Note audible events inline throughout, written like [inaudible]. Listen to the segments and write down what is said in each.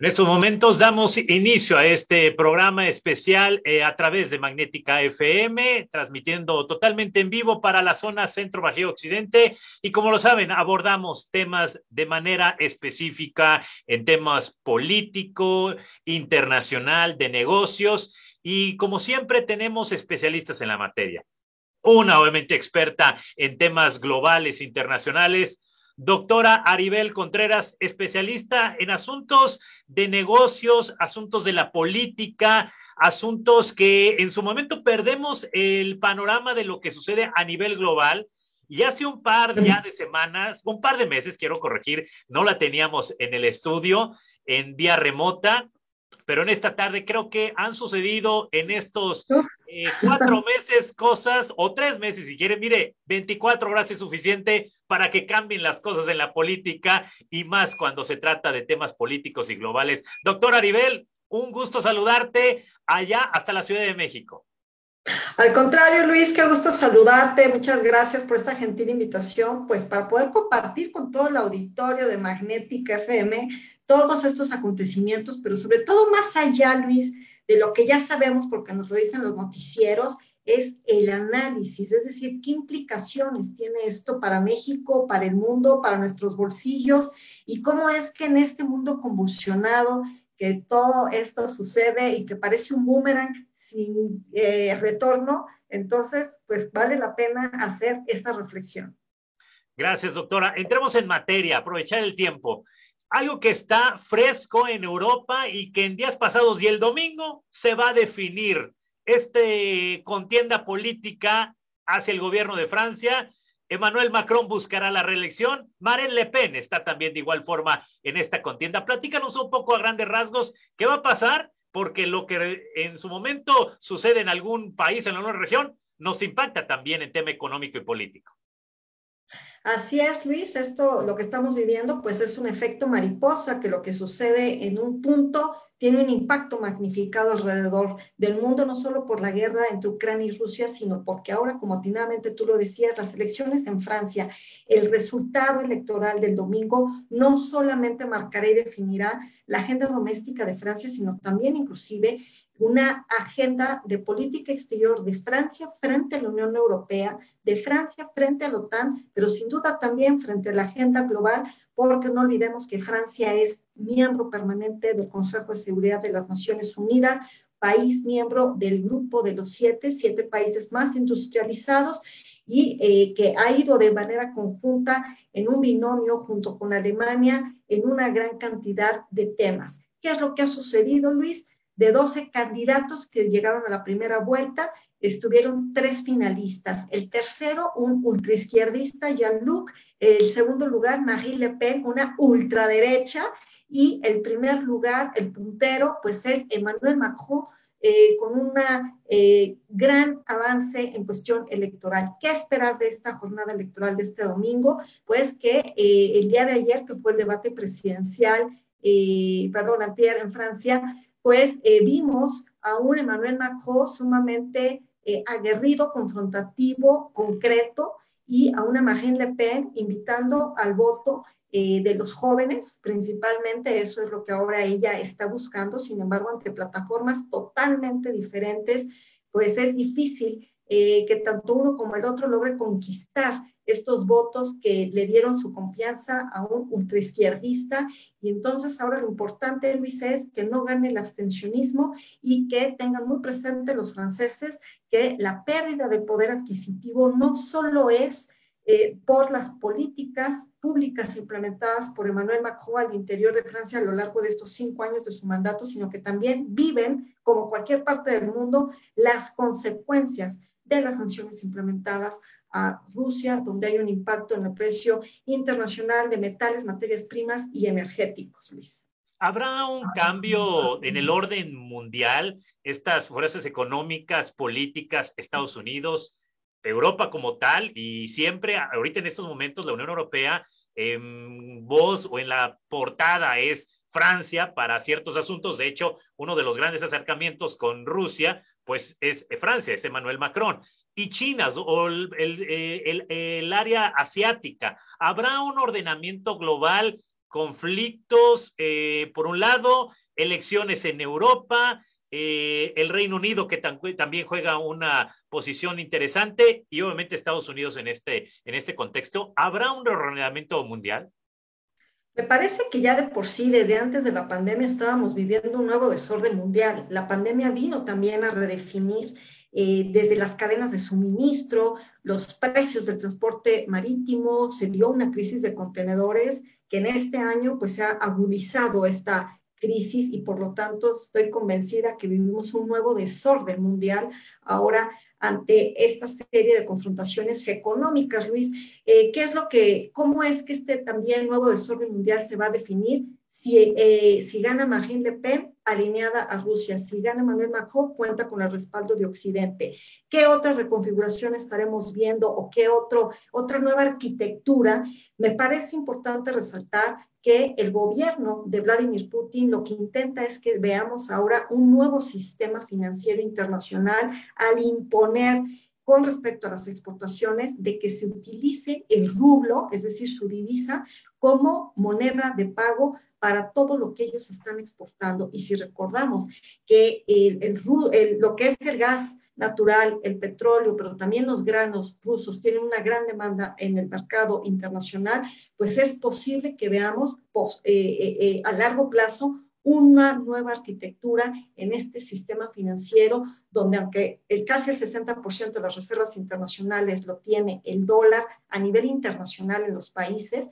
En estos momentos damos inicio a este programa especial eh, a través de Magnética FM, transmitiendo totalmente en vivo para la zona Centro Bajío Occidente. Y como lo saben, abordamos temas de manera específica en temas político, internacional, de negocios. Y como siempre, tenemos especialistas en la materia. Una, obviamente, experta en temas globales, internacionales Doctora Aribel Contreras, especialista en asuntos de negocios, asuntos de la política, asuntos que en su momento perdemos el panorama de lo que sucede a nivel global. Y hace un par ya de semanas, un par de meses, quiero corregir, no la teníamos en el estudio en vía remota pero en esta tarde creo que han sucedido en estos eh, cuatro [laughs] meses cosas, o tres meses si quieren, mire, 24 horas es suficiente para que cambien las cosas en la política y más cuando se trata de temas políticos y globales. Doctor Aribel, un gusto saludarte allá hasta la Ciudad de México. Al contrario, Luis, qué gusto saludarte. Muchas gracias por esta gentil invitación, pues para poder compartir con todo el auditorio de Magnética FM todos estos acontecimientos, pero sobre todo más allá, Luis, de lo que ya sabemos, porque nos lo dicen los noticieros, es el análisis, es decir, qué implicaciones tiene esto para México, para el mundo, para nuestros bolsillos, y cómo es que en este mundo convulsionado, que todo esto sucede y que parece un boomerang sin eh, retorno, entonces, pues vale la pena hacer esta reflexión. Gracias, doctora. Entremos en materia, aprovechar el tiempo algo que está fresco en Europa y que en días pasados y el domingo se va a definir este contienda política hacia el gobierno de Francia. Emmanuel Macron buscará la reelección. Marine Le Pen está también de igual forma en esta contienda. Platícanos un poco a grandes rasgos qué va a pasar, porque lo que en su momento sucede en algún país, en alguna región, nos impacta también en tema económico y político. Así es, Luis, esto, lo que estamos viviendo, pues es un efecto mariposa, que lo que sucede en un punto tiene un impacto magnificado alrededor del mundo, no solo por la guerra entre Ucrania y Rusia, sino porque ahora, como atinadamente tú lo decías, las elecciones en Francia, el resultado electoral del domingo no solamente marcará y definirá la agenda doméstica de Francia, sino también inclusive una agenda de política exterior de Francia frente a la Unión Europea, de Francia frente a la OTAN, pero sin duda también frente a la agenda global, porque no olvidemos que Francia es miembro permanente del Consejo de Seguridad de las Naciones Unidas, país miembro del grupo de los siete, siete países más industrializados y eh, que ha ido de manera conjunta en un binomio junto con Alemania en una gran cantidad de temas. ¿Qué es lo que ha sucedido, Luis? De 12 candidatos que llegaron a la primera vuelta, estuvieron tres finalistas. El tercero, un ultraizquierdista, Jean-Luc. El segundo lugar, Marie Le Pen, una ultraderecha. Y el primer lugar, el puntero, pues es Emmanuel Macron, eh, con un eh, gran avance en cuestión electoral. ¿Qué esperar de esta jornada electoral de este domingo? Pues que eh, el día de ayer, que fue el debate presidencial, perdón, antier en Francia, pues eh, vimos a un Emmanuel Macron sumamente eh, aguerrido, confrontativo, concreto, y a una Marine Le Pen invitando al voto eh, de los jóvenes, principalmente eso es lo que ahora ella está buscando, sin embargo, ante plataformas totalmente diferentes, pues es difícil que tanto uno como el otro logre conquistar estos votos que le dieron su confianza a un ultraizquierdista. Y entonces ahora lo importante, Luis, es que no gane el abstencionismo y que tengan muy presente los franceses que la pérdida de poder adquisitivo no solo es eh, por las políticas públicas implementadas por Emmanuel Macron al interior de Francia a lo largo de estos cinco años de su mandato, sino que también viven, como cualquier parte del mundo, las consecuencias de las sanciones implementadas a Rusia, donde hay un impacto en el precio internacional de metales, materias primas y energéticos, Luis. ¿Habrá un cambio en el orden mundial? Estas fuerzas económicas, políticas, Estados Unidos, Europa como tal, y siempre, ahorita en estos momentos, la Unión Europea, en voz o en la portada es Francia para ciertos asuntos. De hecho, uno de los grandes acercamientos con Rusia, pues es Francia, es Emmanuel Macron y China o el, el, el, área asiática. ¿Habrá un ordenamiento global conflictos, eh, por un lado, elecciones en Europa, eh, el Reino Unido que también juega una posición interesante y obviamente Estados Unidos en este, en este contexto. ¿Habrá un reordenamiento mundial? Me parece que ya de por sí, desde antes de la pandemia, estábamos viviendo un nuevo desorden mundial. La pandemia vino también a redefinir eh, desde las cadenas de suministro, los precios del transporte marítimo, se dio una crisis de contenedores que en este año pues se ha agudizado esta crisis y por lo tanto estoy convencida que vivimos un nuevo desorden mundial ahora ante esta serie de confrontaciones económicas, Luis. Eh, ¿Qué es lo que, cómo es que este también nuevo desorden mundial se va a definir? Si, eh, si gana Marine Le Pen, alineada a Rusia, si gana Manuel Macron, cuenta con el respaldo de Occidente. ¿Qué otra reconfiguración estaremos viendo o qué otro, otra nueva arquitectura? Me parece importante resaltar que el gobierno de Vladimir Putin lo que intenta es que veamos ahora un nuevo sistema financiero internacional al imponer con respecto a las exportaciones de que se utilice el rublo, es decir, su divisa, como moneda de pago para todo lo que ellos están exportando. Y si recordamos que el, lo que es el gas natural, el petróleo, pero también los granos rusos tienen una gran demanda en el mercado internacional, pues es posible que veamos eh, eh, eh, a largo plazo una nueva arquitectura en este sistema financiero, donde aunque el, casi el 60% de las reservas internacionales lo tiene el dólar a nivel internacional en los países,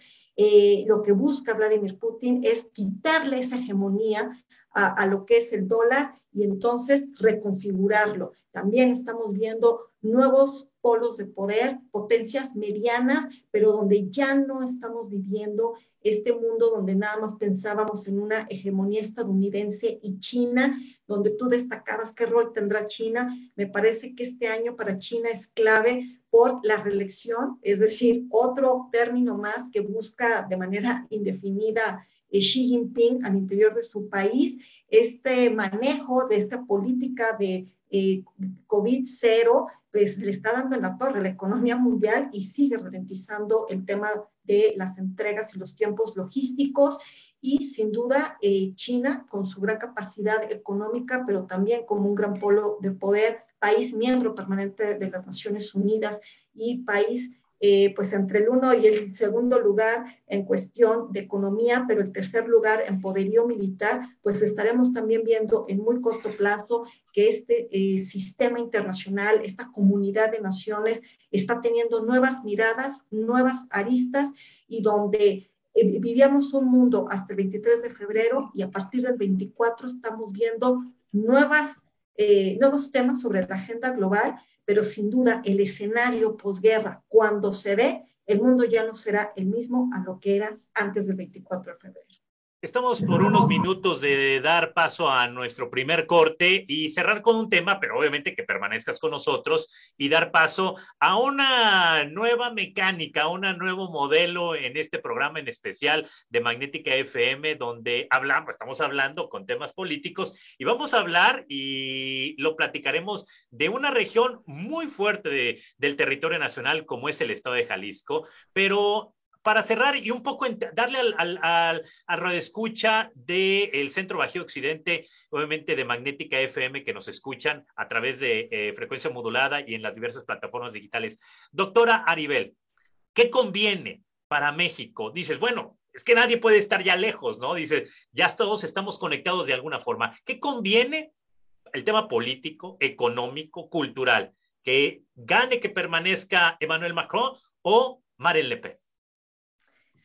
lo que busca Vladimir Putin es quitarle esa hegemonía a, lo que es el dólar y entonces reconfigurarlo. También estamos viendo nuevos polos de poder, potencias medianas, pero donde ya no estamos viviendo este mundo donde nada más pensábamos en una hegemonía estadounidense y China, donde tú destacabas qué rol tendrá China. Me parece que este año para China es clave por la reelección, es decir, otro término más que busca de manera indefinida Xi Jinping al interior de su país, este manejo de esta política de eh, COVID-0, pues le está dando en la torre la economía mundial y sigue ralentizando el tema de las entregas y los tiempos logísticos. Y sin duda, eh, China, con su gran capacidad económica, pero también como un gran polo de poder, país miembro permanente de las Naciones Unidas y país eh, pues entre el uno y el segundo lugar en cuestión de economía, pero el tercer lugar en poderío militar, pues estaremos también viendo en muy corto plazo que este eh, sistema internacional, esta comunidad de naciones está teniendo nuevas miradas, nuevas aristas y donde eh, vivíamos un mundo hasta el 23 de febrero y a partir del 24 estamos viendo nuevas, nuevos temas sobre la agenda global pero sin duda el escenario posguerra, cuando se ve, el mundo ya no será el mismo a lo que era antes del 24 de febrero. Estamos por unos minutos de dar paso a nuestro primer corte y cerrar con un tema, pero obviamente que permanezcas con nosotros y dar paso a una nueva mecánica, a un nuevo modelo en este programa en especial de Magnética FM, donde hablamos, estamos hablando con temas políticos y vamos a hablar y lo platicaremos de una región muy fuerte del territorio nacional como es el estado de Jalisco, pero para cerrar y un poco darle al, al, al, al escucha del Centro Bajío Occidente, obviamente de Magnética FM, que nos escuchan a través de eh, frecuencia modulada y en las diversas plataformas digitales. Doctora Aribel, ¿qué conviene para México? Dices, bueno, es que nadie puede estar ya lejos, ¿no? Dices, ya todos estamos conectados de alguna forma. ¿Qué conviene el tema político, económico, cultural? ¿Que gane, que permanezca Emmanuel Macron o Marine Le Pen?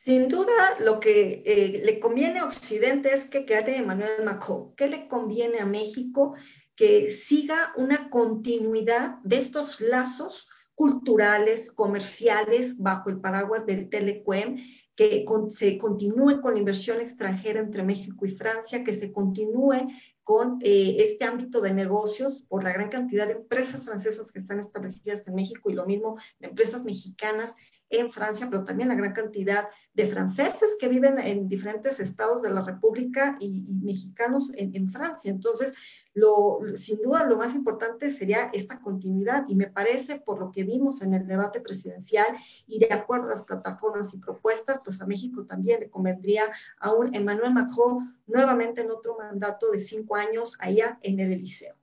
Sin duda, lo que eh, le conviene a Occidente es que quede Emmanuel Macron. ¿Qué le conviene a México? Que siga una continuidad de estos lazos culturales, comerciales, bajo el paraguas del Telecuem, que se continúe con la inversión extranjera entre México y Francia, que se continúe con eh, este ámbito de negocios por la gran cantidad de empresas francesas que están establecidas en México y lo mismo de empresas mexicanas en Francia, pero también la gran cantidad de franceses que viven en diferentes estados de la República y, mexicanos en, Francia. Entonces, lo, sin duda lo más importante sería esta continuidad y me parece, por lo que vimos en el debate presidencial y de acuerdo a las plataformas y propuestas, pues a México también le convendría a un Emmanuel Macron nuevamente en otro mandato de cinco años allá en el Eliseo.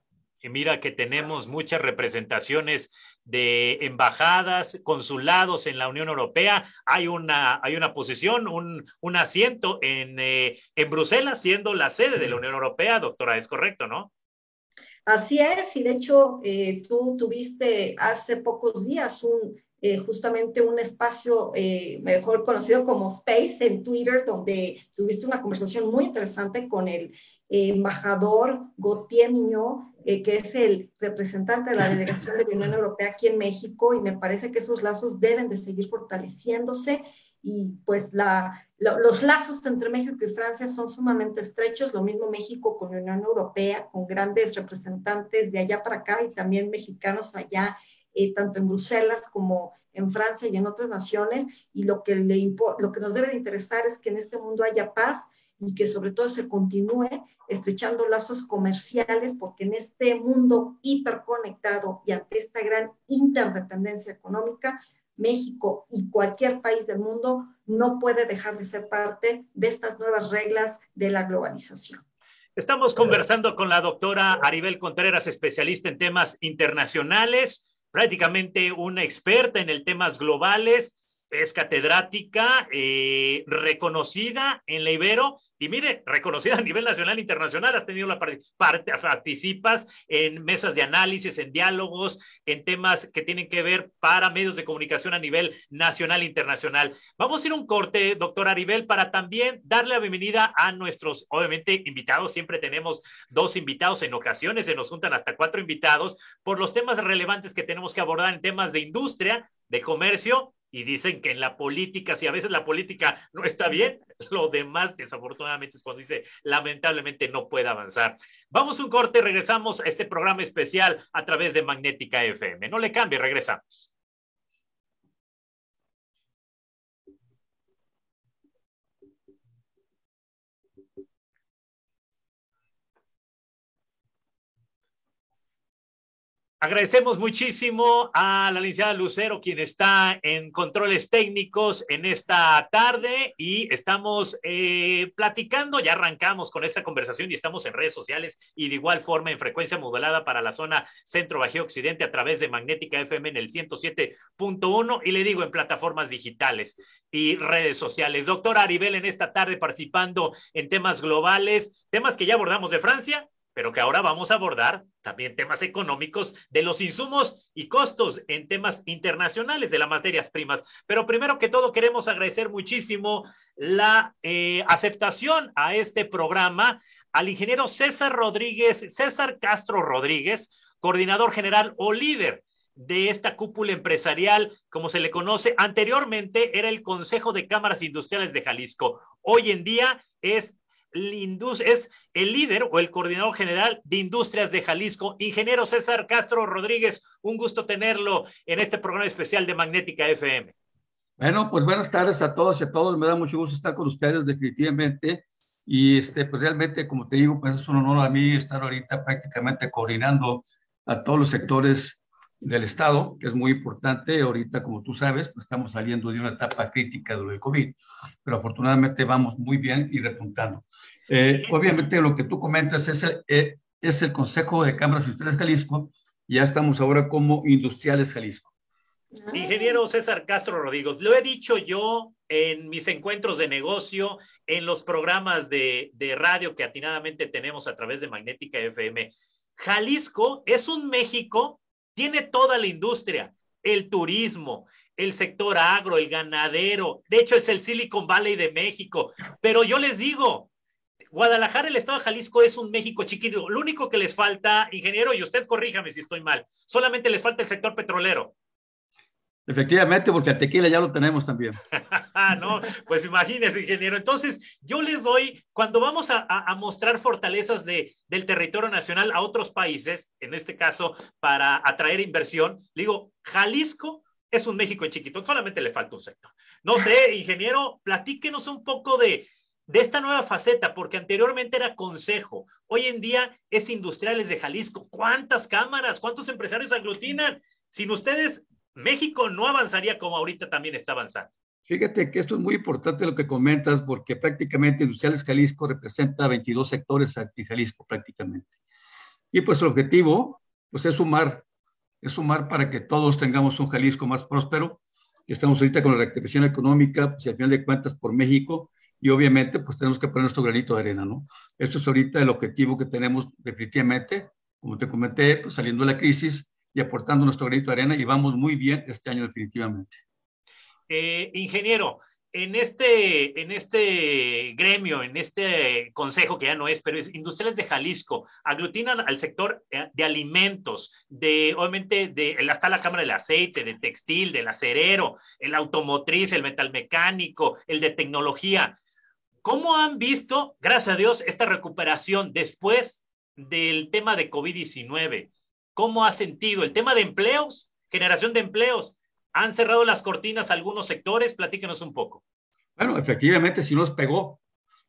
Y mira que tenemos muchas representaciones de embajadas, consulados en la Unión Europea. Hay una, hay una posición, un, un asiento en, eh, en Bruselas, siendo la sede de la Unión Europea, doctora, es correcto, ¿no? Así es, y de hecho eh, tú tuviste hace pocos días un, eh, justamente un espacio mejor conocido como Space en Twitter, donde tuviste una conversación muy interesante con el embajador Gautier eh, que es el representante de la delegación de la Unión Europea aquí en México, y me parece que esos lazos deben de seguir fortaleciéndose y pues la, los lazos entre México y Francia son sumamente estrechos, lo mismo México con la Unión Europea, con grandes representantes de allá para acá y también mexicanos allá, eh, tanto en Bruselas como en Francia y en otras naciones, y lo que, le lo que nos debe de interesar es que en este mundo haya paz y que sobre todo se continúe estrechando lazos comerciales, porque en este mundo hiperconectado y ante esta gran interdependencia económica, México y cualquier país del mundo no puede dejar de ser parte de estas nuevas reglas de la globalización. Estamos conversando con la doctora Aribel Contreras, especialista en temas internacionales, prácticamente una experta en el temas globales es catedrática eh, reconocida en la Ibero y mire, reconocida a nivel nacional e internacional, has tenido la parte, participas en mesas de análisis, en diálogos, en temas que tienen que ver para medios de comunicación a nivel nacional e internacional. Vamos a ir un corte, doctor Aribel, para también darle la bienvenida a nuestros, obviamente, invitados. Siempre tenemos dos invitados, en ocasiones se nos juntan hasta cuatro invitados por los temas relevantes que tenemos que abordar en temas de industria, de comercio y dicen que en la política, si a veces la política no está bien, [laughs] lo demás desafortunadamente es cuando dice lamentablemente no puede avanzar. Vamos un corte, regresamos a este programa especial a través de Magnética FM. No le cambie, regresamos. Agradecemos muchísimo a la licenciada Lucero, quien está en controles técnicos en esta tarde y estamos eh, platicando, ya arrancamos con esta conversación y estamos en redes sociales y de igual forma en frecuencia modulada para la zona centro bajío occidente a través de Magnética FM en el 107.1 y le digo en plataformas digitales y redes sociales. Doctor Aribel, en esta tarde participando en temas globales, temas que ya abordamos de Francia, pero que ahora vamos a abordar también temas económicos de los insumos y costos en temas internacionales de las materias primas. Pero primero que todo queremos agradecer muchísimo la eh, aceptación a este programa al ingeniero César Rodríguez, César Castro Rodríguez, coordinador general o líder de esta cúpula empresarial, como se le conoce, anteriormente era el Consejo de Cámaras Industriales de Jalisco. Hoy en día es es el líder o el coordinador general de Industrias de Jalisco, ingeniero César Castro Rodríguez. Un gusto tenerlo en este programa especial de Magnética FM. Bueno, pues buenas tardes a todos y a todos. Me da mucho gusto estar con ustedes definitivamente. Y este, pues realmente, como te digo, pues es un honor a mí estar ahorita prácticamente coordinando a todos los sectores del Estado, que es muy importante. Ahorita, como tú sabes, pues estamos saliendo de una etapa crítica del COVID, pero afortunadamente vamos muy bien y repuntando. Eh, obviamente, lo que tú comentas es el, eh, es el Consejo de Cámaras Industriales Jalisco. Ya estamos ahora como Industriales Jalisco. Ingeniero César Castro Rodríguez, lo he dicho yo en mis encuentros de negocio, en los programas de, de radio que atinadamente tenemos a través de Magnética FM. Jalisco es un México tiene toda la industria, el turismo, el sector agro, el ganadero. De hecho, es el Silicon Valley de México. Pero yo les digo, Guadalajara, el estado de Jalisco es un México chiquito. Lo único que les falta, ingeniero, y usted corríjame si estoy mal, solamente les falta el sector petrolero. Efectivamente, porque el tequila ya lo tenemos también. [laughs] no, pues imagínese, ingeniero. Entonces, yo les doy, cuando vamos a, mostrar fortalezas de, del territorio nacional a otros países, en este caso para atraer inversión, digo, Jalisco es un México en chiquito, solamente le falta un sector. No sé, ingeniero, platíquenos un poco de, de esta nueva faceta, porque anteriormente era consejo, hoy en día es Industriales de Jalisco. ¿Cuántas cámaras, cuántos empresarios aglutinan? Sin ustedes, México no avanzaría como ahorita también está avanzando. Fíjate que esto es muy importante lo que comentas, porque prácticamente Industriales Jalisco representa 22 sectores en Jalisco prácticamente. Y pues el objetivo, pues es sumar, es sumar para que todos tengamos un Jalisco más próspero. Estamos ahorita con la reactivación económica, pues al final de cuentas por México, y obviamente pues tenemos que poner nuestro granito de arena, ¿no? Esto es ahorita el objetivo que tenemos definitivamente, como te comenté, pues saliendo de la crisis y aportando nuestro granito de arena y vamos muy bien este año definitivamente. Eh, ingeniero, en este, en este gremio, en este consejo que ya no es, pero es Industriales de Jalisco, aglutinan al sector eh, de alimentos, de obviamente de hasta la cámara del aceite, de textil, del acerero, el automotriz, el metalmecánico, el de tecnología. ¿Cómo han visto, gracias a Dios, esta recuperación después del tema de COVID-19? ¿Cómo ha sentido el tema de empleos, generación de empleos? ¿Han cerrado las cortinas algunos sectores? Platíquenos un poco. Bueno, efectivamente, sí nos pegó.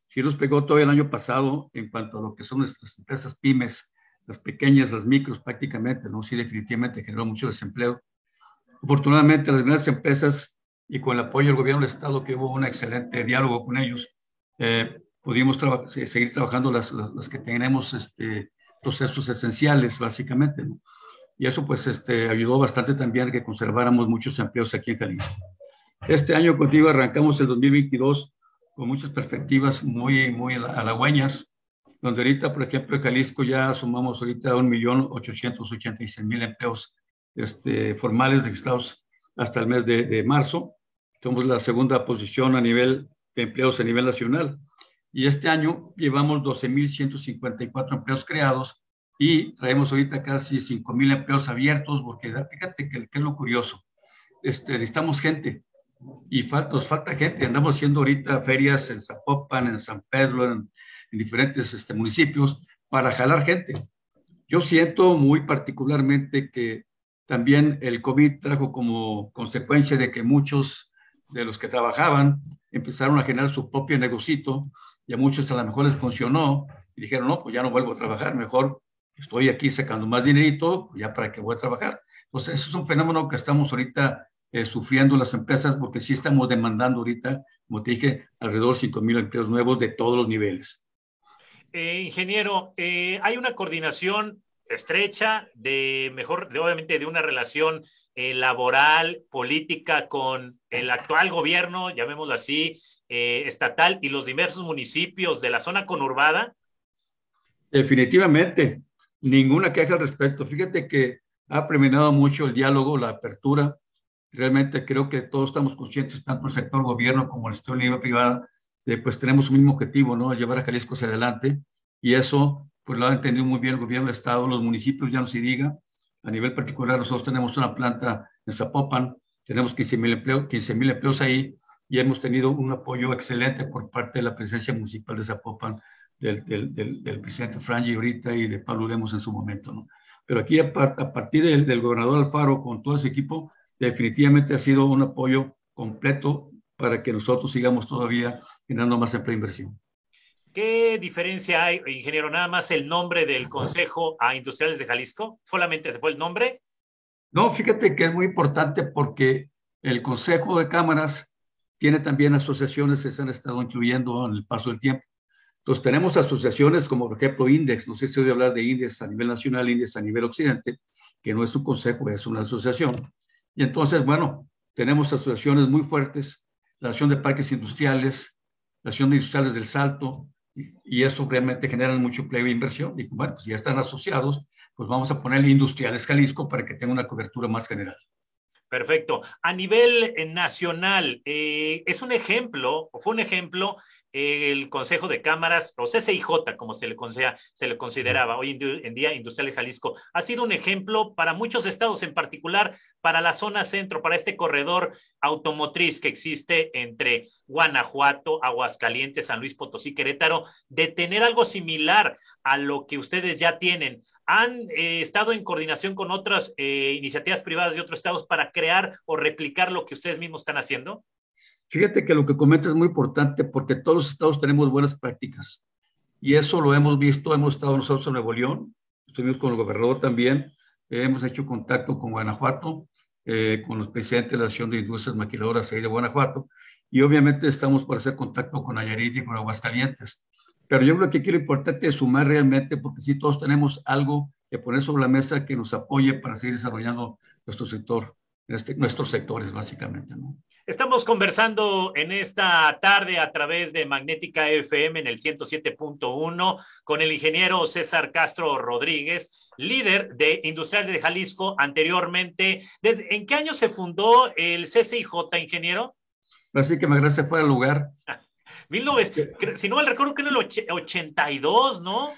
Sí nos pegó todo el año pasado en cuanto a lo que son nuestras empresas pymes, las pequeñas, las micros prácticamente, ¿no? Sí, definitivamente generó mucho desempleo. Afortunadamente, las grandes empresas y con el apoyo del gobierno del Estado, que hubo un excelente diálogo con ellos, eh, pudimos seguir trabajando las, las, que tenemos este, procesos esenciales, básicamente. ¿no? Y eso pues este, ayudó bastante también a que conserváramos muchos empleos aquí en Jalisco. Este año contigo arrancamos el 2022 con muchas perspectivas muy, muy halagüeñas, donde ahorita, por ejemplo, en Jalisco ya sumamos ahorita 1.886.000 empleos este, formales registrados hasta el mes de, de marzo. Somos la segunda posición a nivel de empleos a nivel nacional. Y este año llevamos 12.154 empleos creados y traemos ahorita casi 5.000 empleos abiertos, porque fíjate que, que, es lo curioso. Este, necesitamos gente y nos falta gente. Andamos haciendo ahorita ferias en Zapopan, en San Pedro, en, en diferentes este, municipios para jalar gente. Yo siento muy particularmente que también el COVID trajo como consecuencia de que muchos de los que trabajaban empezaron a generar su propio negocito y a muchos a lo mejor les funcionó y dijeron, no, pues ya no vuelvo a trabajar, mejor estoy aquí sacando más dinerito, ya para que voy a trabajar. Entonces, eso es un fenómeno que estamos ahorita eh, sufriendo las empresas porque sí estamos demandando ahorita, como te dije, alrededor de 5 mil empleos nuevos de todos los niveles. Eh, ingeniero, eh, hay una coordinación estrecha de mejor, de, obviamente de una relación eh, laboral, política con el actual gobierno, llamémoslo así, eh, estatal y los diversos municipios de la zona conurbada? Definitivamente, ninguna queja al respecto. Fíjate que ha preminado mucho el diálogo, la apertura. Realmente creo que todos estamos conscientes, tanto el sector gobierno como el sector nivel privada, pues tenemos un mismo objetivo, ¿no? Llevar a Jalisco hacia adelante. Y eso, pues lo ha entendido muy bien el gobierno del Estado, los municipios, ya no se diga, a nivel particular, nosotros tenemos una planta en Zapopan, tenemos 15 mil empleos, 15 empleos ahí y hemos tenido un apoyo excelente por parte de la presencia municipal de Zapopan, del, del, del, presidente Frangi ahorita y de Pablo Lemos en su momento. ¿no? Pero aquí, a, a partir del, del gobernador Alfaro, con todo ese equipo, definitivamente ha sido un apoyo completo para que nosotros sigamos todavía generando más empleo e inversión. ¿Qué diferencia hay, ingeniero? Nada más el nombre del Consejo a Industriales de Jalisco. ¿Solamente se fue el nombre? No, fíjate que es muy importante porque el Consejo de Cámaras tiene también asociaciones que se han estado incluyendo en el paso del tiempo. Entonces, tenemos asociaciones como, por ejemplo, Index. No sé si voy a hablar de Index a nivel nacional, Index a nivel occidente, que no es un consejo, es una asociación. Y entonces, bueno, tenemos asociaciones muy fuertes, la Asociación de Parques Industriales, la Asociación de Industriales del Salto, y eso realmente genera mucho empleo e inversión. Y bueno, pues ya están asociados, pues vamos a ponerle Industriales Jalisco para que tenga una cobertura más general. Perfecto. A nivel eh, nacional, eh, es un ejemplo, o fue un ejemplo, el Consejo de Cámaras, o CCIJ, como se le, se le consideraba hoy en día Industrial de Jalisco, ha sido un ejemplo para muchos estados, en particular para la zona centro, para este corredor automotriz que existe entre Guanajuato, Aguascalientes, San Luis Potosí, Querétaro, de tener algo similar a lo que ustedes ya tienen ¿Han eh, estado en coordinación con otras eh, iniciativas privadas de otros estados para crear o replicar lo que ustedes mismos están haciendo? Fíjate que lo que comentas es muy importante porque todos los estados tenemos buenas prácticas y eso lo hemos visto, hemos estado nosotros en Nuevo León, estuvimos con el gobernador también, hemos hecho contacto con Guanajuato, eh, con los presidentes de la Asociación de Industrias Maquiladoras ahí de Guanajuato y obviamente estamos por hacer contacto con Nayarit y con Aguascalientes. Pero yo creo que quiero importante es sumar realmente, porque si todos tenemos algo que poner sobre la mesa que nos apoye para seguir desarrollando nuestro sector, este, nuestros sectores básicamente, ¿no? Estamos conversando en esta tarde a través de Magnética FM en el 107.1 con el ingeniero César Castro Rodríguez, líder de Industrial de Jalisco anteriormente. ¿Desde, ¿En qué año se fundó el CCIJ, ingeniero? Así que me gracias fuera el lugar. [laughs] 19, si no mal recuerdo que en el 82, ¿no?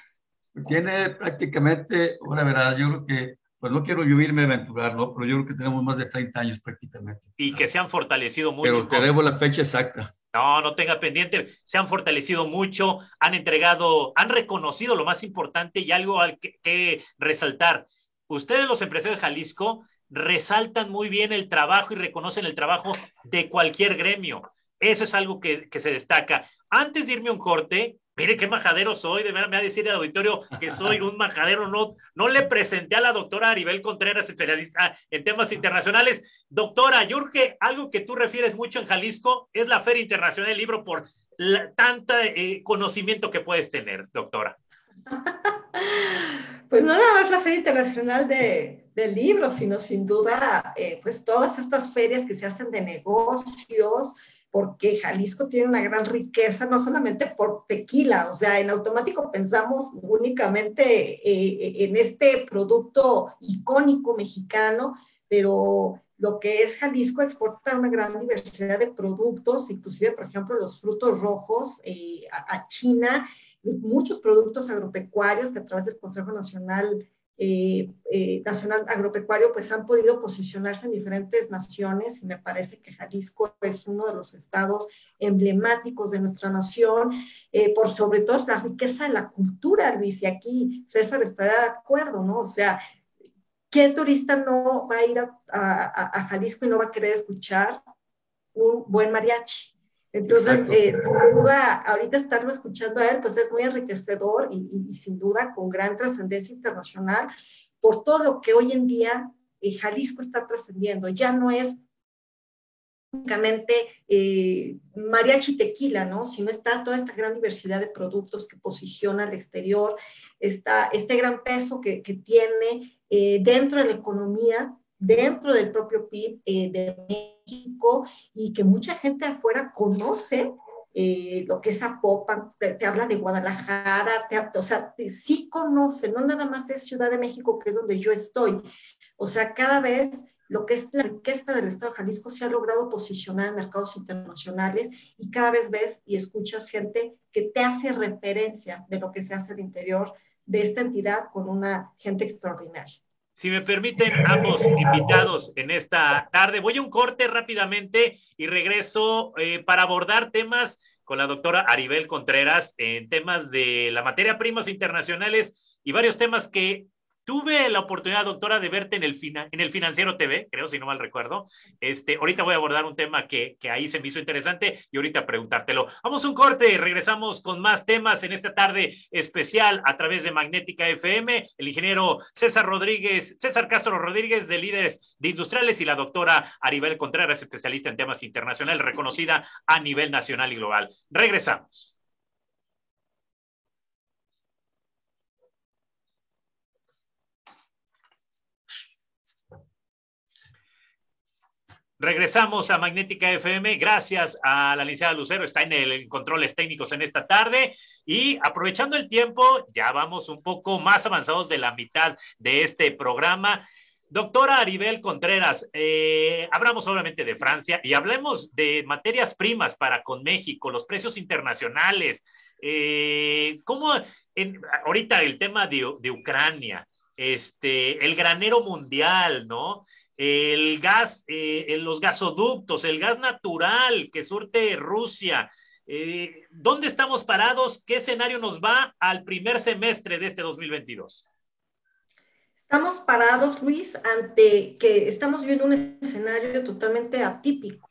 Tiene prácticamente, ahora verás, yo creo que pues no quiero yo irme a aventurar, ¿no? Pero yo creo que tenemos más de 30 años prácticamente. Y que se han fortalecido mucho. Pero tenemos la fecha exacta. No, no tenga pendiente, se han fortalecido mucho, han entregado, han reconocido lo más importante y algo al que, que resaltar. Ustedes, los empresarios de Jalisco, resaltan muy bien el trabajo y reconocen el trabajo de cualquier gremio. Eso es algo que, que se destaca. Antes de irme un corte, Mire qué majadero soy, de verdad me va a decir el auditorio que soy un majadero. No, no le presenté a la doctora Aribel Contreras, especialista en temas internacionales. Doctora, que algo que tú refieres mucho en Jalisco es la Feria Internacional del Libro por tanta eh, conocimiento que puedes tener, doctora. [laughs] Pues no nada más la Feria Internacional de, del Libro, sino sin duda, eh, pues todas estas ferias que se hacen de negocios, porque Jalisco tiene una gran riqueza, no solamente por tequila, o sea, en automático pensamos únicamente eh, en este producto icónico mexicano, pero lo que es Jalisco exporta una gran diversidad de productos, inclusive, por ejemplo, los frutos rojos eh, a, China, muchos productos agropecuarios que a través del Consejo Nacional eh, eh, nacional agropecuario, pues han podido posicionarse en diferentes naciones y me parece que Jalisco es uno de los estados emblemáticos de nuestra nación, eh, por sobre todo la riqueza de la cultura, Luis, y aquí César está de acuerdo, ¿no? O sea, ¿qué turista no va a ir a, a Jalisco y no va a querer escuchar un buen mariachi? Entonces, eh, sin duda, ahorita estarlo escuchando a él, pues es muy enriquecedor y, y, sin duda con gran trascendencia internacional por todo lo que hoy en día eh, Jalisco está trascendiendo. Ya no es únicamente eh, mariachi tequila, ¿no? Sino está toda esta gran diversidad de productos que posiciona al exterior, está este gran peso que, que tiene eh, dentro de la economía dentro del propio PIB eh, de México y que mucha gente afuera conoce eh, lo que es Zapopan, te, te habla de Guadalajara, te, o sea, te, sí conoce, no nada más es Ciudad de México, que es donde yo estoy. O sea, cada vez lo que es la riqueza del Estado de Jalisco se ha logrado posicionar en mercados internacionales y cada vez ves y escuchas gente que te hace referencia de lo que se hace al interior de esta entidad con una gente extraordinaria. Si me permiten, ambos invitados en esta tarde, voy a un corte rápidamente y regreso eh, para abordar temas con la doctora Aribel Contreras en temas de la materia primas internacionales y varios temas que Tuve la oportunidad, doctora, de verte en el, fina, en el Financiero TV, creo, si no mal recuerdo. Este, ahorita voy a abordar un tema que, que ahí se me hizo interesante y ahorita preguntártelo. Vamos a un corte y regresamos con más temas en esta tarde especial a través de Magnética FM. El ingeniero César Rodríguez, César Castro Rodríguez de Líderes de Industriales y la doctora Aribel Contreras, especialista en temas internacionales, reconocida a nivel nacional y global. Regresamos. Regresamos a Magnética FM. Gracias a la licenciada Lucero. Está en el controles técnicos en esta tarde. Y aprovechando el tiempo, ya vamos un poco más avanzados de la mitad de este programa. Doctora Aribel Contreras, eh, hablamos obviamente de Francia y hablemos de materias primas para con México, los precios internacionales. Eh, ¿Cómo en, ahorita el tema de, de Ucrania, este, el granero mundial, ¿no? El gas, eh, los gasoductos, el gas natural que surte Rusia. Eh, ¿Dónde estamos parados? ¿Qué escenario nos va al primer semestre de este 2022? Estamos parados, Luis, ante que estamos viviendo un escenario totalmente atípico.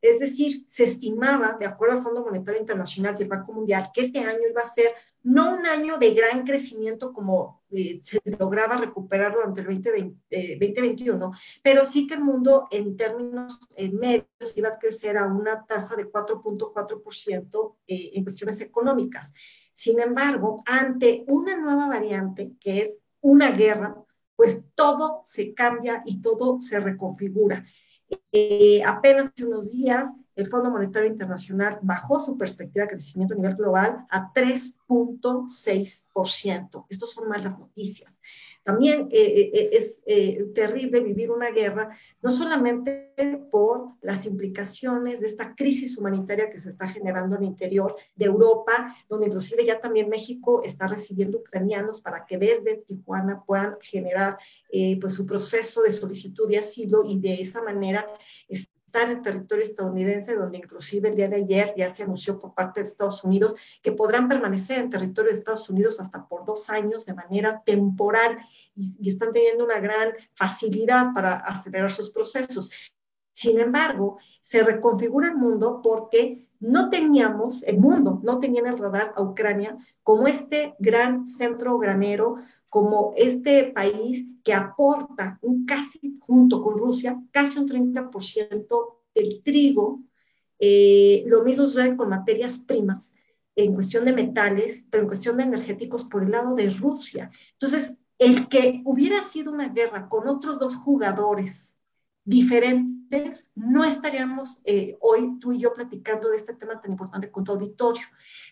Es decir, se estimaba, de acuerdo al Fondo Monetario Internacional y el Banco Mundial, que este año iba a ser no un año de gran crecimiento como eh, se lograba recuperar durante el 2020, 2021, eh, pero sí que el mundo en términos medios iba a crecer a una tasa de 4.4% eh, en cuestiones económicas. Sin embargo, ante una nueva variante que es una guerra, pues todo se cambia y todo se reconfigura. Eh, apenas hace unos días, el Fondo Monetario Internacional bajó su perspectiva de crecimiento a nivel global a 3.6%. Estas son malas noticias. También eh, eh, eh, es terrible vivir una guerra, no solamente por las implicaciones de esta crisis humanitaria que se está generando en el interior de Europa, donde inclusive ya también México está recibiendo ucranianos para que desde Tijuana puedan generar pues su proceso de solicitud de asilo y de esa manera en el territorio estadounidense, donde inclusive el día de ayer ya se anunció por parte de Estados Unidos que podrán permanecer en territorio de Estados Unidos hasta por dos años de manera temporal y, están teniendo una gran facilidad para acelerar sus procesos. Sin embargo, se reconfigura el mundo porque no teníamos, el mundo no tenía en el radar a Ucrania como este gran centro granero, como este país que aporta un casi, junto con Rusia, casi un 30% del trigo. Eh, lo mismo sucede con materias primas en cuestión de metales, pero en cuestión de energéticos por el lado de Rusia. Entonces, el que hubiera sido una guerra con otros dos jugadores diferentes, no estaríamos eh, hoy tú y yo platicando de este tema tan importante con tu auditorio,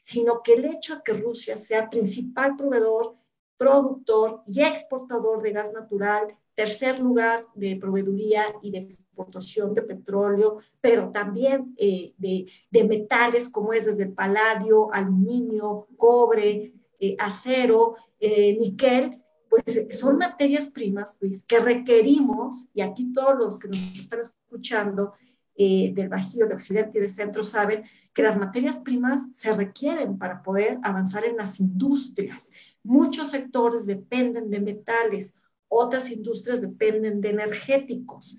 sino que el hecho de que Rusia sea principal proveedor productor y exportador de gas natural, tercer lugar de proveeduría y de exportación de petróleo, pero también eh, de, de, metales como es desde el paladio, aluminio, cobre, eh, acero, eh, níquel, pues son materias primas Luis, que requerimos, y aquí todos los que nos están escuchando del Bajío, de Occidente y de Centro saben que las materias primas se requieren para poder avanzar en las industrias. Muchos sectores dependen de metales, otras industrias dependen de energéticos.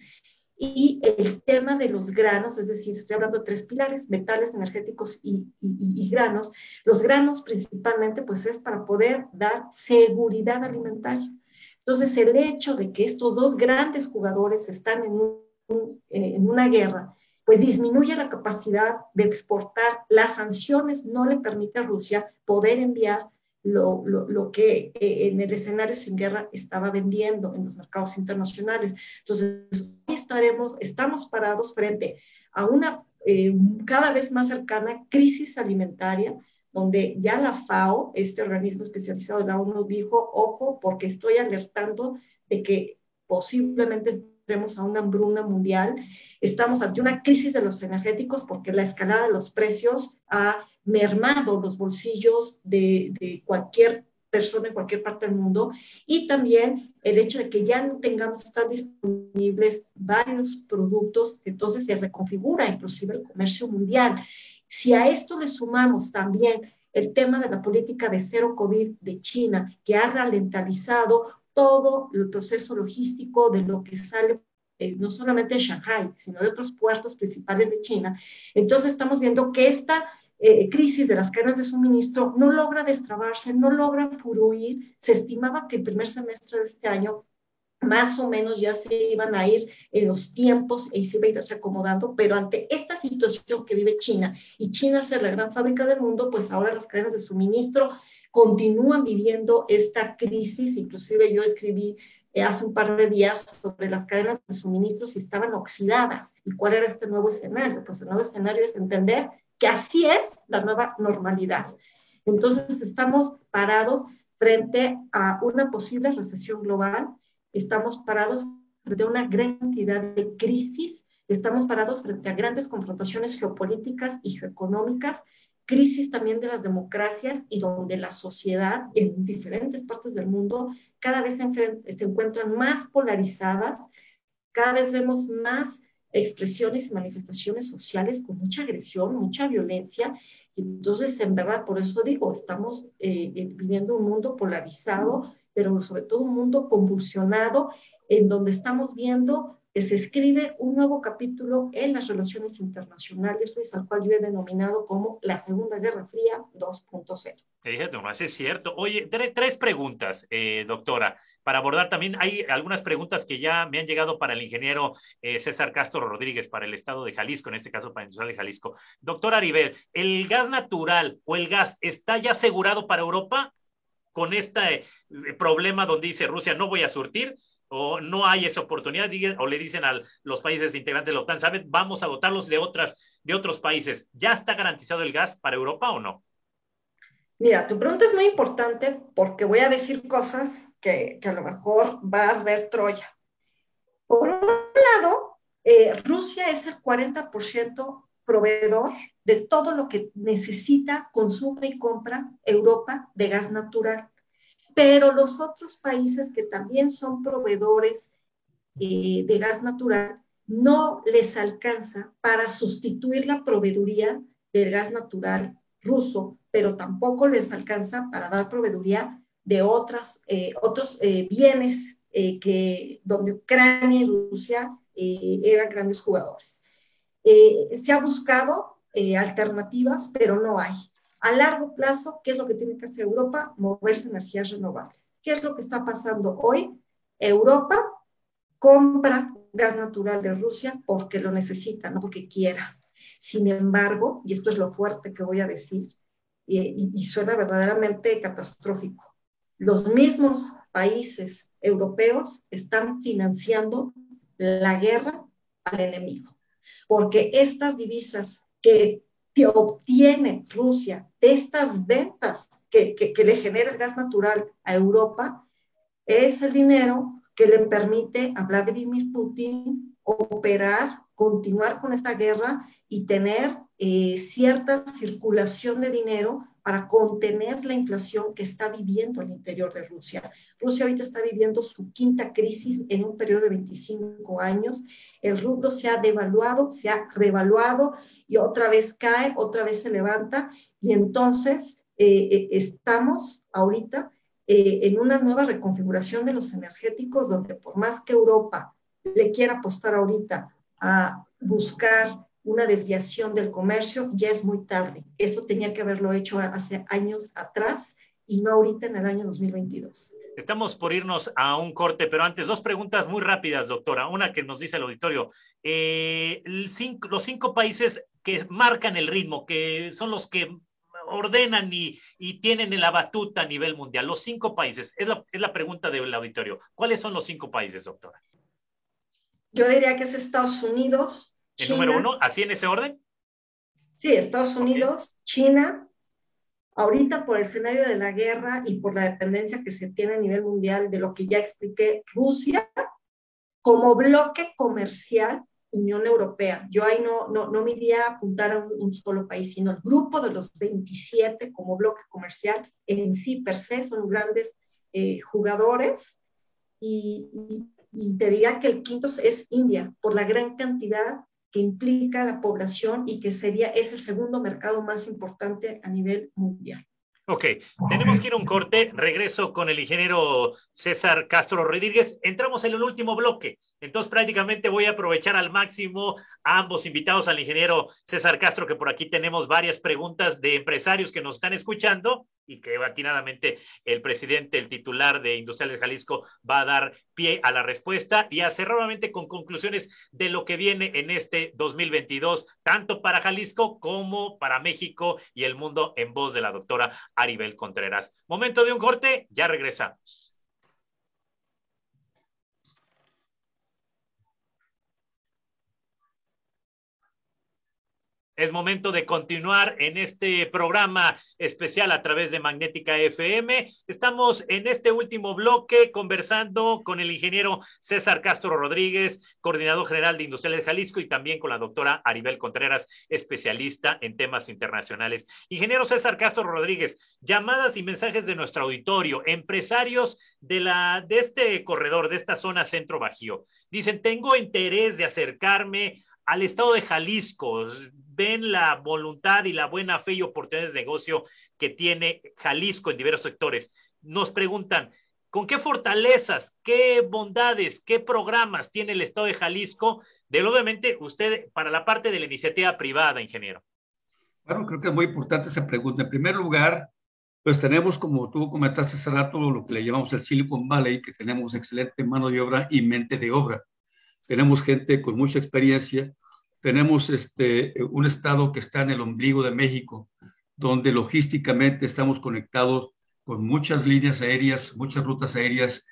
Y el tema de los granos, es decir, estoy hablando de tres pilares, metales, energéticos y, granos. Los granos principalmente, pues es para poder dar seguridad alimentaria. Entonces, el hecho de que estos dos grandes jugadores están en, en una guerra, pues disminuye la capacidad de exportar. Las sanciones no le permiten a Rusia poder enviar lo, lo, lo, que eh, en el escenario sin guerra estaba vendiendo en los mercados internacionales. Entonces, estaremos, estamos parados frente a una eh, cada vez más cercana crisis alimentaria, donde ya la FAO, este organismo especializado de la ONU, dijo, ojo, porque estoy alertando de que posiblemente entremos a una hambruna mundial. Estamos ante una crisis de los energéticos porque la escalada de los precios ha mermado los bolsillos de, de cualquier persona en cualquier parte del mundo y también el hecho de que ya no tengamos tan disponibles varios productos, entonces se reconfigura inclusive el comercio mundial. Si a esto le sumamos también el tema de la política de cero COVID de China, que ha ralentizado todo el proceso logístico de lo que sale eh, no solamente de Shanghai, sino de otros puertos principales de China, entonces estamos viendo que esta eh, crisis de las cadenas de suministro no logra destrabarse, no logra fluir. Se estimaba que el primer semestre de este año más o menos ya se iban a ir en los tiempos y se iba a ir reacomodando, pero ante esta situación que vive China, y China es la gran fábrica del mundo, pues ahora las cadenas de suministro continúan viviendo esta crisis, inclusive yo escribí eh, hace un par de días sobre las cadenas de suministro si estaban oxidadas y cuál era este nuevo escenario. Pues el nuevo escenario es entender que así es la nueva normalidad. Entonces estamos parados frente a una posible recesión global, estamos parados frente a una gran cantidad de crisis, estamos parados frente a grandes confrontaciones geopolíticas y geoeconómicas, crisis también de las democracias y donde la sociedad en diferentes partes del mundo cada vez se, se encuentran más polarizadas, cada vez vemos más expresiones y manifestaciones sociales con mucha agresión, mucha violencia, entonces, en verdad, por eso digo, estamos eh, eh, viviendo un mundo polarizado, pero sobre todo un mundo convulsionado, en donde estamos viendo que se escribe un nuevo capítulo en las relaciones internacionales, Luis, al cual yo he denominado como la Segunda Guerra Fría 2.0. Fíjate, no, es cierto. Oye, tres preguntas, eh, doctora, para abordar también. Hay algunas preguntas que ya me han llegado para el ingeniero eh, César Castro Rodríguez, para el estado de Jalisco, en este caso para el Industrial de Jalisco. Doctor Aribel, ¿el gas natural o el gas está ya asegurado para Europa con este eh, problema donde dice Rusia no voy a surtir? o no hay esa oportunidad, o le dicen a los países integrantes de la OTAN, ¿saben? Vamos a dotarlos de, otras, de otros países. ¿Ya está garantizado el gas para Europa o no? Mira, tu pregunta es muy importante porque voy a decir cosas que, a lo mejor va a ver Troya. Por un lado, eh, Rusia es el 40% proveedor de todo lo que necesita, consume y compra Europa de gas natural. Pero los otros países que también son proveedores eh, de gas natural no les alcanza para sustituir la proveeduría del gas natural ruso pero tampoco les alcanza para dar proveeduría de otras, eh, otros eh, bienes eh, que, donde Ucrania y Rusia eran grandes jugadores. se ha buscado alternativas, pero no hay. A largo plazo, ¿qué es lo que tiene que hacer Europa? Moverse energías renovables. ¿Qué es lo que está pasando hoy? Europa compra gas natural de Rusia porque lo necesita, no porque quiera. Sin embargo, y esto es lo fuerte que voy a decir, y, suena verdaderamente catastrófico. Los mismos países europeos están financiando la guerra al enemigo, porque estas divisas que obtiene Rusia de estas ventas que, le genera el gas natural a Europa, es el dinero que le permite a Vladimir Putin operar, continuar con esta guerra y tener eh, cierta circulación de dinero para contener la inflación que está viviendo el interior de Rusia. Rusia ahorita está viviendo su quinta crisis en un periodo de 25 años. El rublo se ha devaluado, se ha revaluado y otra vez cae, otra vez se levanta. Y entonces eh, eh, estamos ahorita en una nueva reconfiguración de los energéticos donde por más que Europa le quiera apostar ahorita a buscar una desviación del comercio, ya es muy tarde. Eso tenía que haberlo hecho hace años atrás y no ahorita en el año 2022. Estamos por irnos a un corte, pero antes dos preguntas muy rápidas, doctora. Una que nos dice el auditorio. Eh, los cinco países que marcan el ritmo, que son los que ordenan y, tienen la batuta a nivel mundial. Los cinco países, es la, es la pregunta del auditorio. ¿Cuáles son los cinco países, doctora? Yo diría que es Estados Unidos, el número uno, así en ese orden. Sí, Estados Unidos, China, ahorita por el escenario de la guerra y por la dependencia que se tiene a nivel mundial de lo que ya expliqué, Rusia como bloque comercial, Unión Europea. Yo ahí no, no, no me iría a apuntar a un, solo país, sino el grupo de los 27 como bloque comercial en sí per se son grandes eh, jugadores y, y, y, te diría que el quinto es India por la gran cantidad que implica la población y que sería, es el segundo mercado más importante a nivel mundial. Ok, tenemos que ir a un corte. Regreso con el ingeniero César Castro Rodríguez. Entramos en el último bloque. Entonces, prácticamente voy a aprovechar al máximo a ambos invitados, al ingeniero César Castro, que por aquí tenemos varias preguntas de empresarios que nos están escuchando y que atinadamente el presidente, el titular de Industriales de Jalisco, va a dar pie a la respuesta y a cerrar nuevamente con conclusiones de lo que viene en este 2022, tanto para Jalisco como para México y el mundo en voz de la doctora Aribel Contreras. Momento de un corte, ya regresamos. Es momento de continuar en este programa especial a través de Magnética FM. Estamos en este último bloque conversando con el ingeniero César Castro Rodríguez, coordinador general de Industriales de Jalisco, y también con la doctora Aribel Contreras, especialista en temas internacionales. Ingeniero César Castro Rodríguez, llamadas y mensajes de nuestro auditorio, empresarios de, la, de este corredor, de esta zona centro bajío. Dicen, tengo interés de acercarme al estado de Jalisco? ¿Ven la voluntad y la buena fe y oportunidades de negocio que tiene Jalisco en diversos sectores? Nos preguntan, ¿con qué fortalezas, qué bondades, qué programas tiene el estado de Jalisco? De obviamente usted para la parte de la iniciativa privada, ingeniero. Bueno, creo que es muy importante esa pregunta. En primer lugar, pues tenemos, como tú comentaste hace rato, lo que le llamamos el Silicon Valley, que tenemos excelente mano de obra y mente de obra. Tenemos gente con mucha experiencia. Tenemos este, un estado que está en el ombligo de México, donde logísticamente estamos conectados con muchas líneas aéreas, muchas rutas aéreas,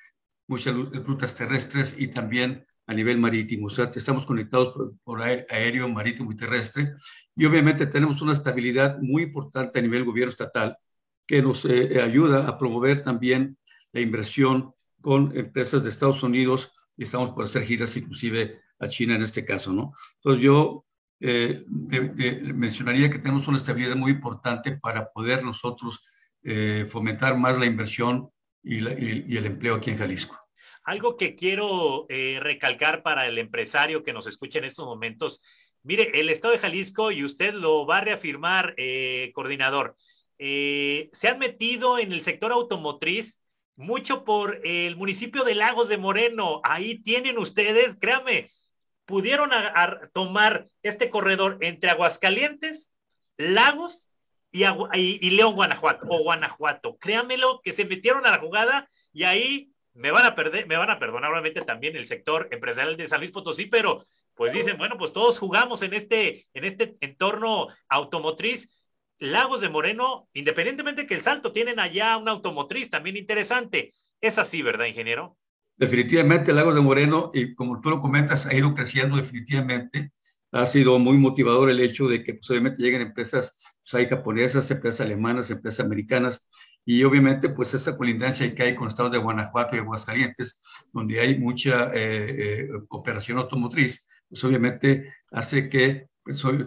muchas rutas terrestres y también a nivel marítimo. O sea, estamos conectados por, aéreo, marítimo y terrestre. Y obviamente tenemos una estabilidad muy importante a nivel gobierno estatal que nos eh, ayuda a promover también la inversión con empresas de Estados Unidos y estamos por hacer giras inclusive a China en este caso, ¿no? Entonces yo eh, mencionaría que tenemos una estabilidad muy importante para poder nosotros eh, fomentar más la inversión y, y el empleo aquí en Jalisco. Algo que quiero eh, recalcar para el empresario que nos escucha en estos momentos, mire, el Estado de Jalisco, y usted lo va a reafirmar, eh, coordinador, eh, se han metido en el sector automotriz mucho por el municipio de Lagos de Moreno. Ahí tienen ustedes, créame, pudieron tomar este corredor entre Aguascalientes, Lagos y, León, Guanajuato, o Guanajuato. Créamelo que se metieron a la jugada y ahí me van a perder, me van a perdonar obviamente también el sector empresarial de San Luis Potosí, pero pues dicen, bueno, pues todos jugamos en este, en este entorno automotriz. Lagos de Moreno, independientemente que el Salto tienen allá una automotriz también interesante. Es así, ¿verdad, ingeniero? Definitivamente, Lagos de Moreno, y como tú lo comentas, ha ido creciendo definitivamente. Ha sido muy motivador el hecho de que pues, obviamente lleguen empresas pues, hay japonesas, empresas alemanas, empresas americanas, y obviamente pues esa colindancia que hay con el estado de Guanajuato y Aguascalientes, donde hay mucha eh, eh, operación automotriz, pues obviamente hace que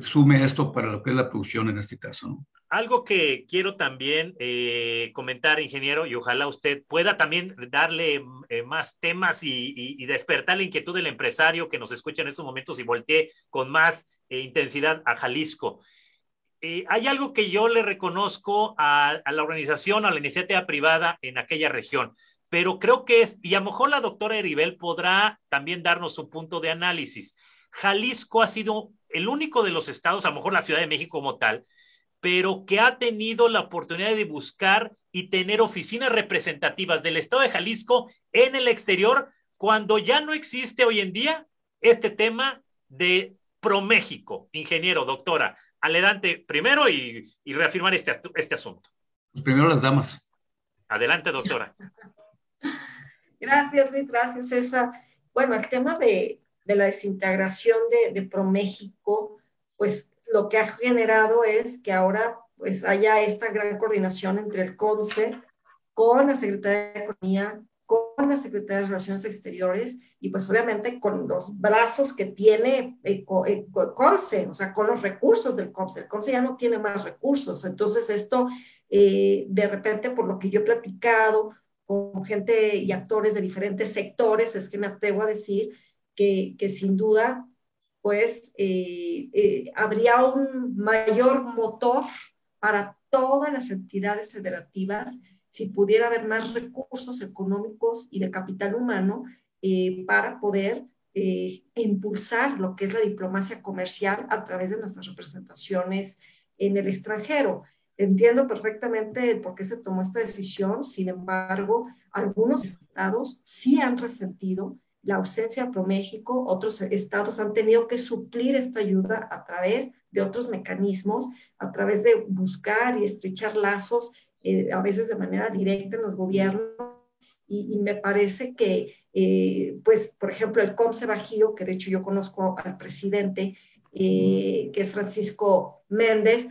sume esto para lo que es la producción en este caso. ¿no? Algo que quiero también eh, comentar, ingeniero, y ojalá usted pueda también darle más temas y, y, despertar la inquietud del empresario que nos escucha en estos momentos y voltee con más intensidad a Jalisco. Eh, hay algo que yo le reconozco a, la organización, a la iniciativa privada en aquella región, pero creo que es, y a lo mejor la doctora Eribel podrá también darnos su punto de análisis. Jalisco ha sido el único de los estados, a lo mejor la Ciudad de México como tal, pero que ha tenido la oportunidad de buscar y tener oficinas representativas del estado de Jalisco en el exterior, cuando ya no existe hoy en día este tema de ProMéxico, ingeniero, doctora adelante primero y, reafirmar este, este asunto. Pues primero las damas. Adelante, doctora. [laughs] Gracias, Luis, gracias, César. Bueno, el tema de, la desintegración de, de ProMéxico, pues lo que ha generado es que ahora pues haya esta gran coordinación entre el CONCE con la Secretaría de Economía, con la Secretaría de Relaciones Exteriores y pues obviamente con los brazos que tiene el, eh, CONCE, o sea, con los recursos del CONCE. El CONCE ya no tiene más recursos, entonces esto eh, de repente por lo que yo he platicado con gente y actores de diferentes sectores, es que me atrevo a decir que, sin duda pues eh, habría un mayor motor para todas las entidades federativas si pudiera haber más recursos económicos y de capital humano eh, para poder eh, impulsar lo que es la diplomacia comercial a través de nuestras representaciones en el extranjero. Entiendo perfectamente por qué se tomó esta decisión, sin embargo, algunos estados sí han resentido la ausencia de ProMéxico, otros estados han tenido que suplir esta ayuda a través de otros mecanismos, a través de buscar y estrechar lazos eh, a veces de manera directa en los gobiernos, y, me parece que, eh, pues, por ejemplo, el COMSE Bajío, que de hecho yo conozco al presidente, eh, que es Francisco Méndez,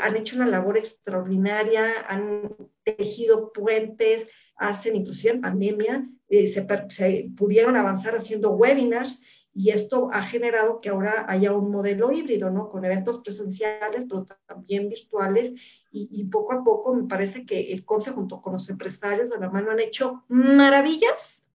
han hecho una labor extraordinaria, han tejido puentes, hacen inclusive en pandemia, se, se, pudieron avanzar haciendo webinars y esto ha generado que ahora haya un modelo híbrido, ¿no? Con eventos presenciales, pero también virtuales, y, poco a poco me parece que el CONCE junto con los empresarios de la mano han hecho maravillas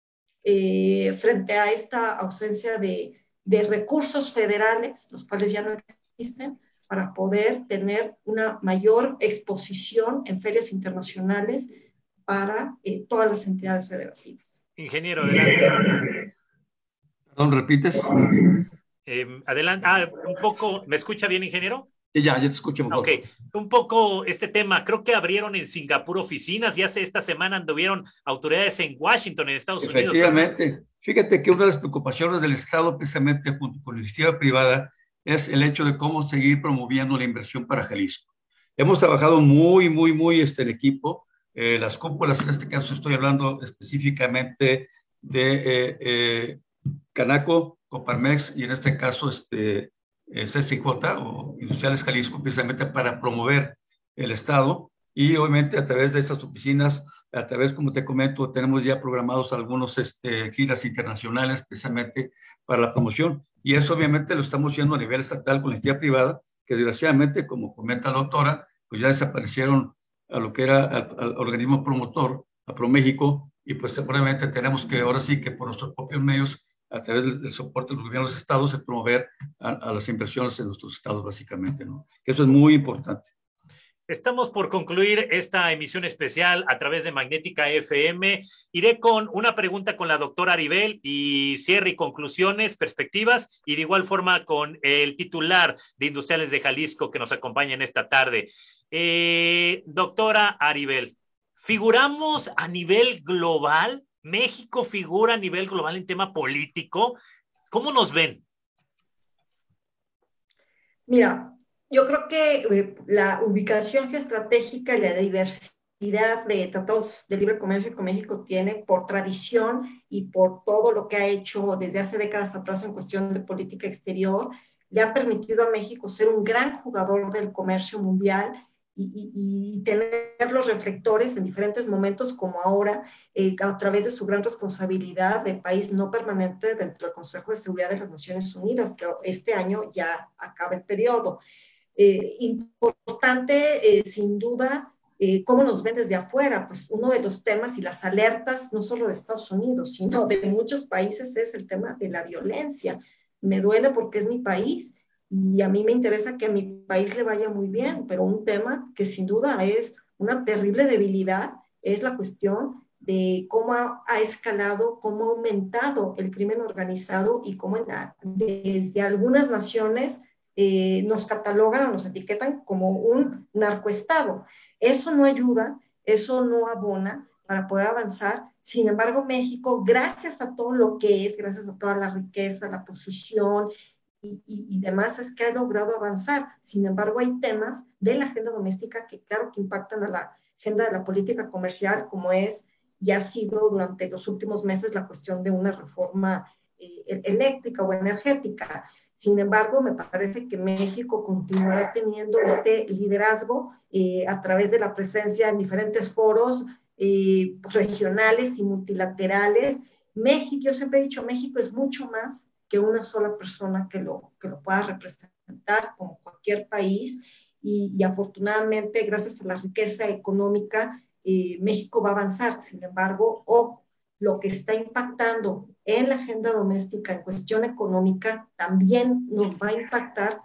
eh, frente a esta ausencia de, de recursos federales, los cuales ya no existen, para poder tener una mayor exposición en ferias internacionales para eh, todas las entidades federativas. Ingeniero, adelante. Perdón, ¿repites? Eh, adelante. Ah, un poco, ¿me escucha bien, ingeniero? Ya, ya te escucho mejor. Ok, un poco este tema, creo que abrieron en Singapur oficinas y hace esta semana anduvieron autoridades en Washington, en Estados Unidos. Efectivamente. Fíjate que una de las preocupaciones del Estado, precisamente junto con la iniciativa privada, es el hecho de cómo seguir promoviendo la inversión para Jalisco. Hemos trabajado muy, muy, muy este, en equipo. Eh, las cúpulas, en este caso estoy hablando específicamente de eh, eh, Canaco, Coparmex y en este caso este, eh, CCJ o Industriales Jalisco, precisamente para promover el Estado. Y obviamente a través de estas oficinas, a través, como te comento, tenemos ya programados algunos este, giras internacionales precisamente para la promoción. Y eso obviamente lo estamos haciendo a nivel estatal con la entidad privada, que desgraciadamente, como comenta la doctora, pues ya desaparecieron a lo que era al, organismo promotor, a ProMéxico, y pues seguramente tenemos que ahora sí que por nuestros propios medios a través del, soporte de los gobiernos de estados, el promover a, las inversiones en nuestros estados, básicamente, ¿no? Eso es muy importante. Estamos por concluir esta emisión especial a través de Magnética FM. Iré con una pregunta con la doctora Aribel y cierre y conclusiones, perspectivas, y de igual forma con el titular de Industriales de Jalisco que nos acompaña en esta tarde. Eh, doctora Aribel, ¿figuramos a nivel global México figura a nivel global en tema político. ¿Cómo nos ven? Mira, yo creo que eh, la ubicación geoestratégica y la diversidad de tratados de libre comercio que México tiene por tradición y por todo lo que ha hecho desde hace décadas atrás en cuestión de política exterior, le ha permitido a México ser un gran jugador del comercio mundial y, tener los reflectores en diferentes momentos como ahora eh, a través de su gran responsabilidad de país no permanente dentro del Consejo de Seguridad de las Naciones Unidas, que este año ya acaba el periodo. Eh, importante, eh, sin duda, cómo nos ven desde afuera. Pues uno de los temas y las alertas, no solo de Estados Unidos, sino de muchos países, es el tema de la violencia. Me duele porque es mi país y a mí me interesa que a mi país le vaya muy bien, pero un tema que sin duda es una terrible debilidad es la cuestión de cómo ha, escalado, cómo ha aumentado el crimen organizado y cómo desde algunas naciones eh, nos catalogan o nos etiquetan como un narcoestado. Eso no ayuda, eso no abona para poder avanzar. Sin embargo, México, gracias a todo lo que es, gracias a toda la riqueza, la posición y, demás es que ha logrado avanzar. Sin embargo, hay temas de la agenda doméstica que claro que impactan a la agenda de la política comercial, como es y ha sido durante los últimos meses la cuestión de una reforma eh, e-, eléctrica o energética. Sin embargo, me parece que México continuará teniendo este liderazgo eh, a través de la presencia en diferentes foros eh, regionales y multilaterales. México, yo siempre he dicho, México es mucho más que una sola persona que lo, que lo pueda representar, como cualquier país. Y, afortunadamente, gracias a la riqueza económica, eh, México va a avanzar. Sin embargo, ojo, lo que está impactando en la agenda doméstica en cuestión económica también nos va a impactar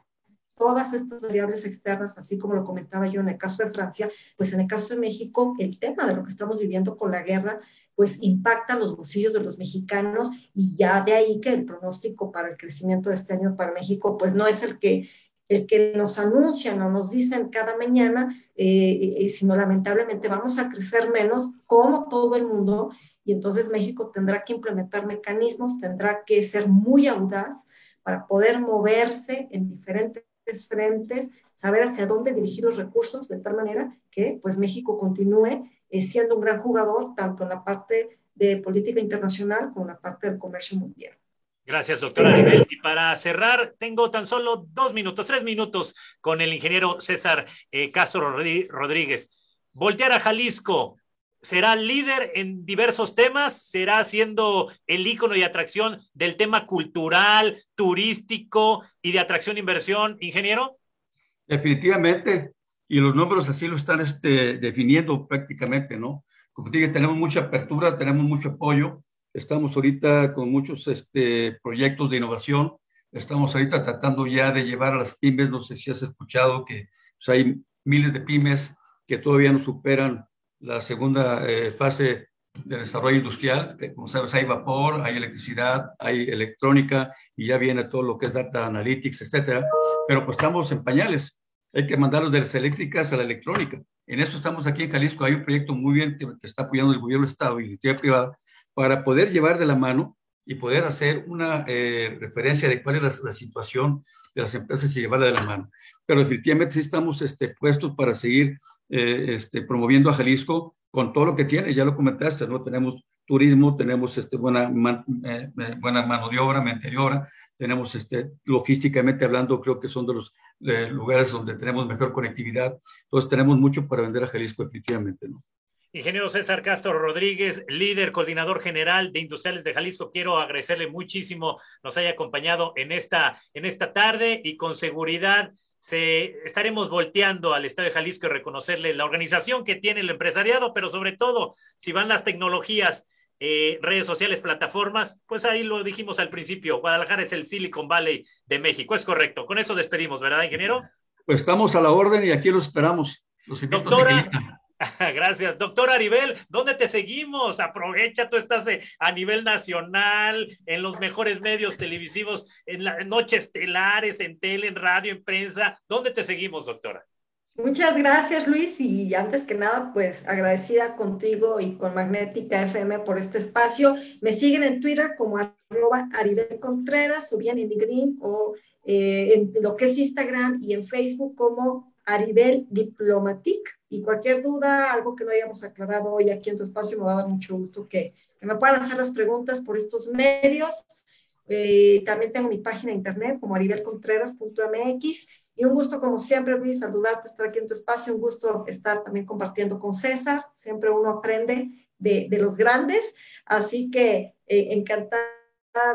todas estas variables externas, así como lo comentaba yo en el caso de Francia, pues en el caso de México, el tema de lo que estamos viviendo con la guerra pues impacta los bolsillos de los mexicanos y ya de ahí que el pronóstico para el crecimiento de este año para México pues no es el que, el que nos anuncian o nos dicen cada mañana, eh, eh, sino lamentablemente vamos a crecer menos como todo el mundo y entonces México tendrá que implementar mecanismos, tendrá que ser muy audaz para poder moverse en diferentes frentes, saber hacia dónde dirigir los recursos de tal manera que pues México continúe eh, siendo un gran jugador tanto en la parte de política internacional como en la parte del comercio mundial. Gracias, doctora Y para cerrar, tengo tan solo dos minutos, tres minutos con el ingeniero César eh, Castro Rodríguez. Voltear a Jalisco, ¿será líder en diversos temas? ¿Será siendo el ícono y atracción del tema cultural, turístico y de atracción e inversión, ingeniero? Definitivamente y los números así lo están este, definiendo prácticamente, ¿no? Como te dije, tenemos mucha apertura, tenemos mucho apoyo, estamos ahorita con muchos este, proyectos de innovación Estamos ahorita tratando ya de llevar a las pymes, no sé si has escuchado que pues, hay miles de pymes que todavía no superan la segunda eh, fase de desarrollo industrial, que como sabes hay vapor, hay electricidad, hay electrónica y ya viene todo lo que es data analytics, etcétera, pero pues estamos en pañales, hay que mandarlos de las eléctricas a la electrónica. En eso estamos aquí en Jalisco, hay un proyecto muy bien que, está apoyando el gobierno del Estado y la iniciativa privada para poder llevar de la mano y poder hacer una eh, referencia de cuál es la, situación de las empresas y llevarla de la mano. Pero definitivamente sí estamos este, puestos para seguir eh, este, promoviendo a Jalisco con todo lo que tiene, ya lo comentaste, ¿no? Tenemos turismo, tenemos este, buena, eh, buena mano de obra, mente de obra, tenemos este, logísticamente hablando, creo que son de los lugares donde tenemos mejor conectividad, entonces tenemos mucho para vender a Jalisco, efectivamente, ¿no? Ingeniero César Castro Rodríguez, líder, coordinador general de Industriales de Jalisco, quiero agradecerle muchísimo nos haya acompañado en esta, en esta tarde y con seguridad se, estaremos volteando al Estado de Jalisco y reconocerle la organización que tiene el empresariado, pero sobre todo, si van las tecnologías, eh, redes sociales, plataformas, pues ahí lo dijimos al principio, Guadalajara es el Silicon Valley de México, es correcto. Con eso despedimos, ¿verdad, ingeniero? Pues estamos a la orden y aquí los esperamos. Los Doctora, [laughs] Gracias. Doctor Aribel, ¿dónde te seguimos? Aprovecha, tú estás a nivel nacional, en los mejores medios televisivos, en las noches estelares, en tele, en radio, en prensa. ¿Dónde te seguimos, doctora? Muchas gracias, Luis. Y antes que nada, pues agradecida contigo y con Magnética FM por este espacio. Me siguen en Twitter como arroba Contreras o bien en LinkedIn o eh, en lo que es Instagram y en Facebook como Aribel Diplomatic. Y cualquier duda, algo que no hayamos aclarado hoy aquí en tu espacio, me va a dar mucho gusto que, que me puedan hacer las preguntas por estos medios. Eh, también tengo mi página de internet como aribelcontreras.mx y un gusto como siempre, Luis, saludarte, estar aquí en tu espacio, un gusto estar también compartiendo con César, siempre uno aprende de, de los grandes, así que eh, encantada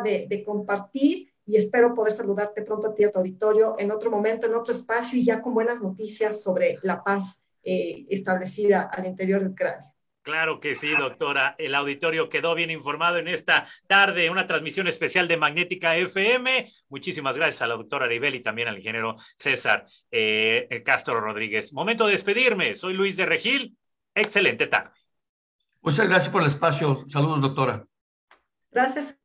de, de compartir y espero poder saludarte pronto a ti, a tu auditorio, en otro momento, en otro espacio y ya con buenas noticias sobre la paz eh, establecida al interior del cráneo. Claro que sí, doctora. El auditorio quedó bien informado en esta tarde, una transmisión especial de Magnética FM. Muchísimas gracias a la doctora Aribel y también al ingeniero César eh, Castro Rodríguez. Momento de despedirme. Soy Luis de Regil. Excelente tarde. Muchas gracias por el espacio. Saludos, doctora. Gracias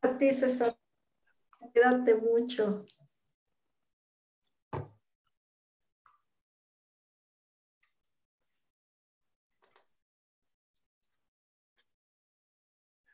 a ti, César. Cuídate mucho.